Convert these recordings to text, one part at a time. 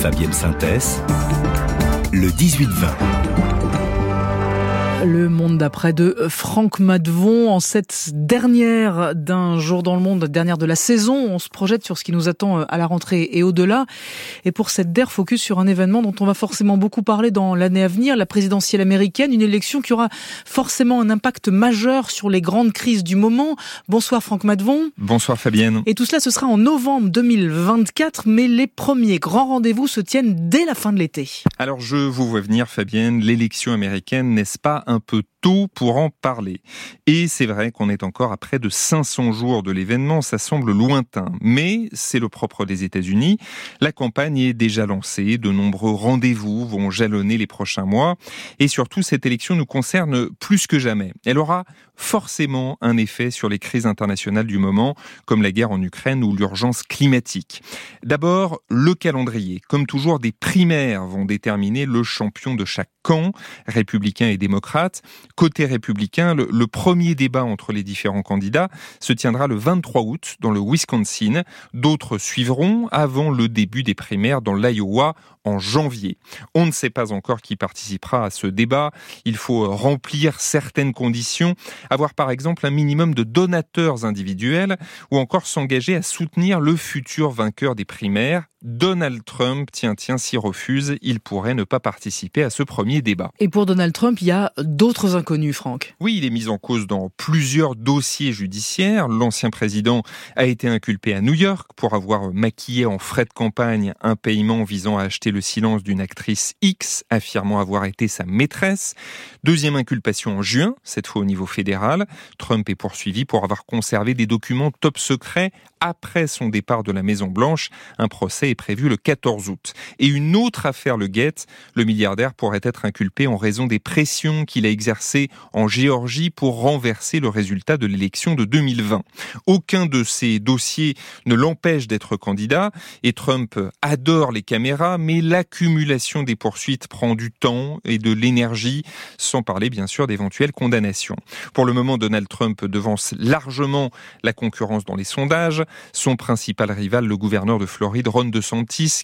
Fabienne Synthèse, le 18-20. Le monde d'après de Franck Madvon en cette dernière d'un jour dans le monde, dernière de la saison. On se projette sur ce qui nous attend euh, à la rentrée et au-delà. Et pour cette DER, focus sur un événement dont on va forcément beaucoup parler dans l'année à venir, la présidentielle américaine, une élection qui aura forcément un impact majeur sur les grandes crises du moment. Bonsoir Franck Madvon. Bonsoir Fabienne. Et tout cela, ce sera en novembre 2024, mais les premiers grands rendez-vous se tiennent dès la fin de l'été. Alors je vous vois venir Fabienne, l'élection américaine, n'est-ce pas un peu tôt pour en parler. Et c'est vrai qu'on est encore à près de 500 jours de l'événement, ça semble lointain, mais c'est le propre des États-Unis. La campagne est déjà lancée, de nombreux rendez-vous vont jalonner les prochains mois, et surtout cette élection nous concerne plus que jamais. Elle aura forcément un effet sur les crises internationales du moment, comme la guerre en Ukraine ou l'urgence climatique. D'abord, le calendrier. Comme toujours, des primaires vont déterminer le champion de chaque camp, républicain et démocrate. Côté républicain, le, premier débat entre les différents candidats se tiendra le 23 août dans le Wisconsin. D'autres suivront avant le début des primaires dans l'Iowa en janvier. On ne sait pas encore qui participera à ce débat. Il faut remplir certaines conditions, avoir par exemple un minimum de donateurs individuels ou encore s'engager à soutenir le futur vainqueur des primaires Donald Trump, tiens, tiens, s'y refuse, il pourrait ne pas participer à ce premier débat. Et pour Donald Trump, il y a d'autres inconnus, Franck. Oui, il est mis en cause dans plusieurs dossiers judiciaires. L'ancien président a été inculpé à New York pour avoir maquillé en frais de campagne un paiement visant à acheter le silence d'une actrice X, affirmant avoir été sa maîtresse. Deuxième inculpation en juin, cette fois au niveau fédéral. Trump est poursuivi pour avoir conservé des documents top secrets après son départ de la Maison Blanche. Un procès prévu le 14 août. Et une autre affaire le guette. Le milliardaire pourrait être inculpé en raison des pressions qu'il a exercées en Géorgie pour renverser le résultat de l'élection de 2020. Aucun de ces dossiers ne l'empêche d'être candidat et Trump adore les caméras, mais l'accumulation des poursuites prend du temps et de l'énergie, sans parler bien sûr d'éventuelles condamnations. Pour le moment, Donald Trump devance largement la concurrence dans les sondages. Son principal rival, le gouverneur de Floride, Ron DeSantis,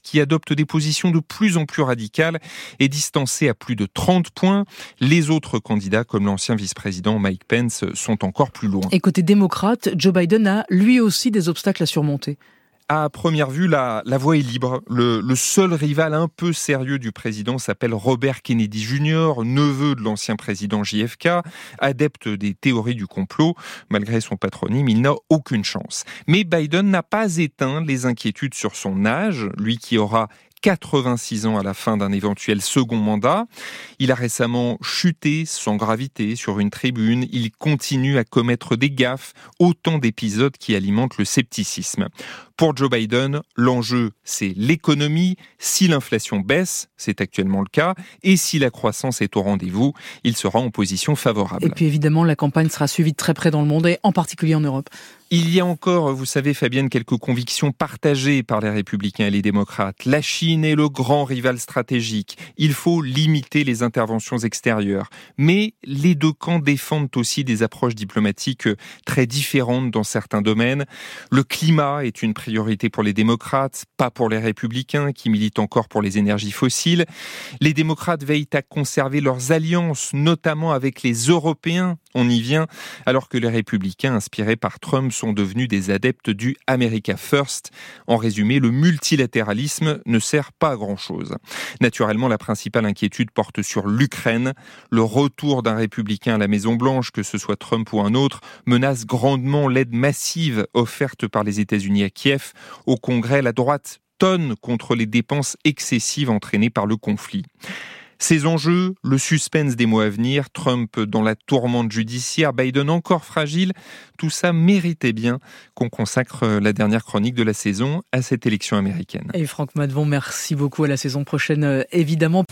qui adopte des positions de plus en plus radicales, est distancé à plus de 30 points. Les autres candidats, comme l'ancien vice-président Mike Pence, sont encore plus loin. Et côté démocrate, Joe Biden a lui aussi des obstacles à surmonter à première vue, la, la voie est libre. Le, le, seul rival un peu sérieux du président s'appelle Robert Kennedy Jr., neveu de l'ancien président JFK, adepte des théories du complot. Malgré son patronyme, il n'a aucune chance. Mais Biden n'a pas éteint les inquiétudes sur son âge, lui qui aura 86 ans à la fin d'un éventuel second mandat. Il a récemment chuté sans gravité sur une tribune. Il continue à commettre des gaffes, autant d'épisodes qui alimentent le scepticisme. Pour Joe Biden, l'enjeu, c'est l'économie. Si l'inflation baisse, c'est actuellement le cas, et si la croissance est au rendez-vous, il sera en position favorable. Et puis évidemment, la campagne sera suivie de très près dans le monde, et en particulier en Europe. Il y a encore, vous savez Fabienne, quelques convictions partagées par les républicains et les démocrates. La Chine est le grand rival stratégique. Il faut limiter les interventions extérieures. Mais les deux camps défendent aussi des approches diplomatiques très différentes dans certains domaines. Le climat est une priorité pour les démocrates, pas pour les républicains qui militent encore pour les énergies fossiles. Les démocrates veillent à conserver leurs alliances, notamment avec les Européens. On y vient, alors que les républicains, inspirés par Trump, sont devenus des adeptes du America First. En résumé, le multilatéralisme ne sert pas à grand-chose. Naturellement, la principale inquiétude porte sur l'Ukraine. Le retour d'un républicain à la Maison-Blanche, que ce soit Trump ou un autre, menace grandement l'aide massive offerte par les États-Unis à Kiev. Au Congrès, la droite tonne contre les dépenses excessives entraînées par le conflit. Ces enjeux, le suspense des mois à venir, Trump dans la tourmente judiciaire, Biden encore fragile, tout ça méritait bien qu'on consacre la dernière chronique de la saison à cette élection américaine. Et Franck Madvon, merci beaucoup à la saison prochaine, euh, évidemment.